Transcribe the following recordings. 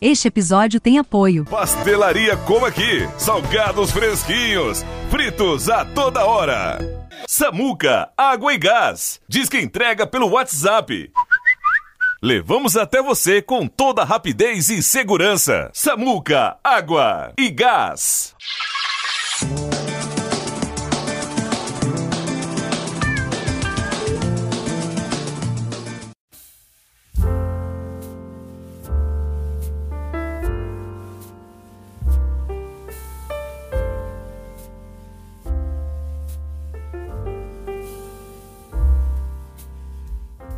Este episódio tem apoio. Pastelaria Como Aqui. Salgados fresquinhos. Fritos a toda hora. Samuca, água e gás. Diz que entrega pelo WhatsApp. Levamos até você com toda rapidez e segurança. Samuca, água e gás.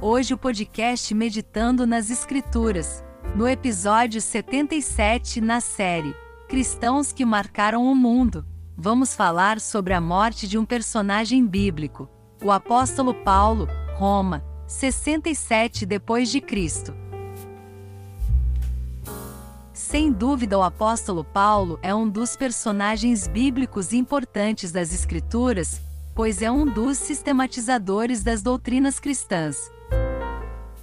Hoje o podcast Meditando nas Escrituras, no episódio 77 na série Cristãos que marcaram o mundo. Vamos falar sobre a morte de um personagem bíblico, o apóstolo Paulo, Roma, 67 depois de Cristo. Sem dúvida, o apóstolo Paulo é um dos personagens bíblicos importantes das Escrituras, pois é um dos sistematizadores das doutrinas cristãs.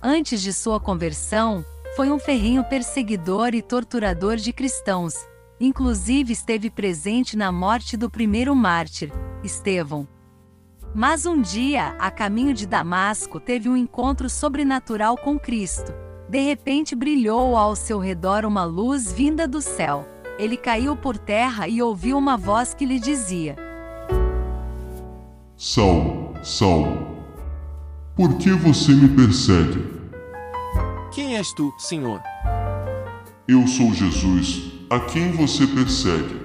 Antes de sua conversão, foi um ferrenho perseguidor e torturador de cristãos. Inclusive esteve presente na morte do primeiro mártir, Estevão. Mas um dia, a caminho de Damasco, teve um encontro sobrenatural com Cristo. De repente brilhou ao seu redor uma luz vinda do céu. Ele caiu por terra e ouviu uma voz que lhe dizia: Saulo, Saulo, por que você me persegue? Quem és tu, Senhor? Eu sou Jesus, a quem você persegue.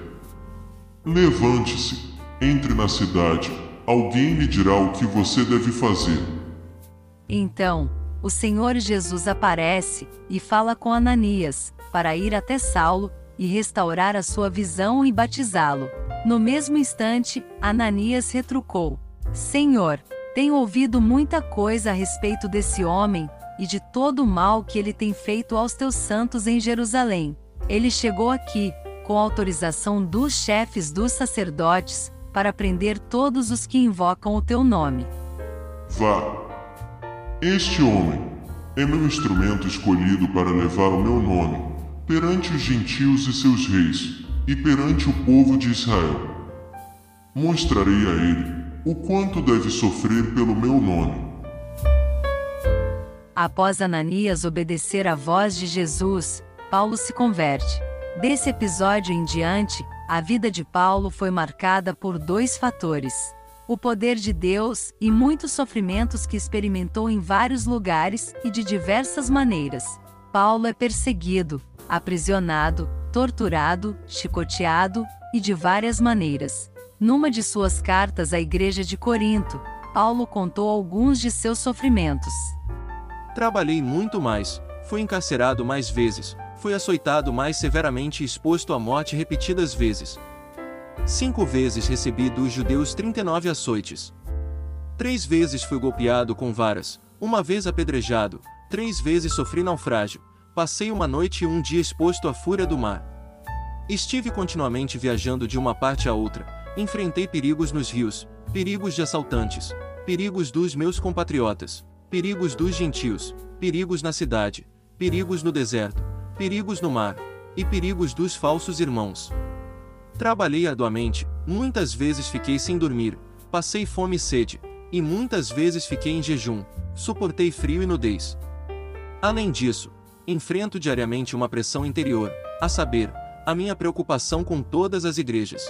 Levante-se, entre na cidade, alguém lhe dirá o que você deve fazer. Então, o Senhor Jesus aparece e fala com Ananias, para ir até Saulo e restaurar a sua visão e batizá-lo. No mesmo instante, Ananias retrucou: Senhor, tenho ouvido muita coisa a respeito desse homem e de todo o mal que ele tem feito aos teus santos em Jerusalém. Ele chegou aqui, com autorização dos chefes dos sacerdotes, para prender todos os que invocam o teu nome. Vá. Este homem é meu instrumento escolhido para levar o meu nome perante os gentios e seus reis e perante o povo de Israel. Mostrarei a ele o quanto deve sofrer pelo meu nome. Após Ananias obedecer à voz de Jesus, Paulo se converte. Desse episódio em diante, a vida de Paulo foi marcada por dois fatores: o poder de Deus e muitos sofrimentos que experimentou em vários lugares e de diversas maneiras. Paulo é perseguido, aprisionado, torturado, chicoteado e de várias maneiras. Numa de suas cartas à igreja de Corinto, Paulo contou alguns de seus sofrimentos. Trabalhei muito mais, fui encarcerado mais vezes, fui açoitado mais severamente e exposto à morte repetidas vezes. Cinco vezes recebi dos judeus 39 açoites. Três vezes fui golpeado com varas, uma vez apedrejado, três vezes sofri naufrágio, passei uma noite e um dia exposto à fúria do mar. Estive continuamente viajando de uma parte a outra, enfrentei perigos nos rios, perigos de assaltantes, perigos dos meus compatriotas, perigos dos gentios, perigos na cidade, perigos no deserto, perigos no mar, e perigos dos falsos irmãos. Trabalhei arduamente, muitas vezes fiquei sem dormir, passei fome e sede, e muitas vezes fiquei em jejum, suportei frio e nudez. Além disso, enfrento diariamente uma pressão interior, a saber, a minha preocupação com todas as igrejas.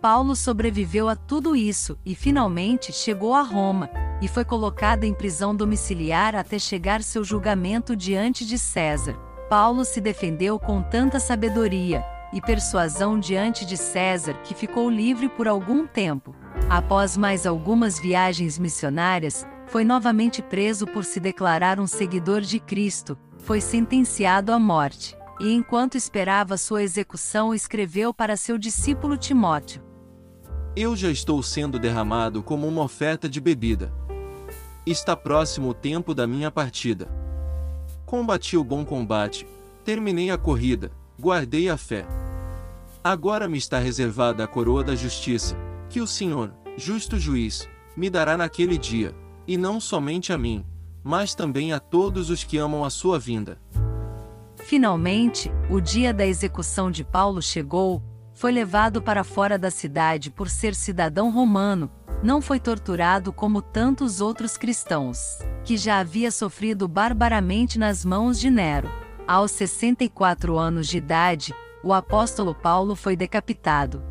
Paulo sobreviveu a tudo isso e finalmente chegou a Roma, e foi colocado em prisão domiciliar até chegar seu julgamento diante de César. Paulo se defendeu com tanta sabedoria e persuasão diante de César que ficou livre por algum tempo. Após mais algumas viagens missionárias, foi novamente preso por se declarar um seguidor de Cristo, foi sentenciado à morte, e enquanto esperava sua execução, escreveu para seu discípulo Timóteo: Eu já estou sendo derramado como uma oferta de bebida. Está próximo o tempo da minha partida. Combati o bom combate, terminei a corrida, guardei a fé. Agora me está reservada a coroa da justiça, que o Senhor, justo juiz, me dará naquele dia, e não somente a mim, mas também a todos os que amam a sua vinda. Finalmente, o dia da execução de Paulo chegou, foi levado para fora da cidade por ser cidadão romano, não foi torturado como tantos outros cristãos, que já havia sofrido barbaramente nas mãos de Nero. Aos 64 anos de idade, o apóstolo Paulo foi decapitado.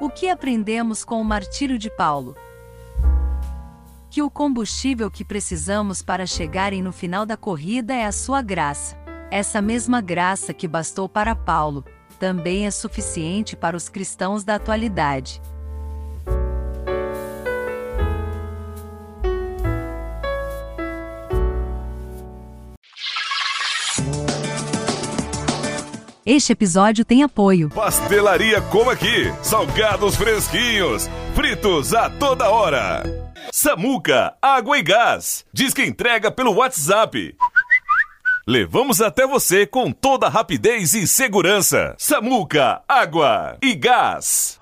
O que aprendemos com o martírio de Paulo? Que o combustível que precisamos para chegarem no final da corrida é a sua graça. Essa mesma graça que bastou para Paulo, também é suficiente para os cristãos da atualidade. Este episódio tem apoio. Pastelaria Como Aqui. Salgados fresquinhos. Fritos a toda hora. Samuca, água e gás. Diz que entrega pelo WhatsApp. Levamos até você com toda rapidez e segurança. Samuca, água e gás.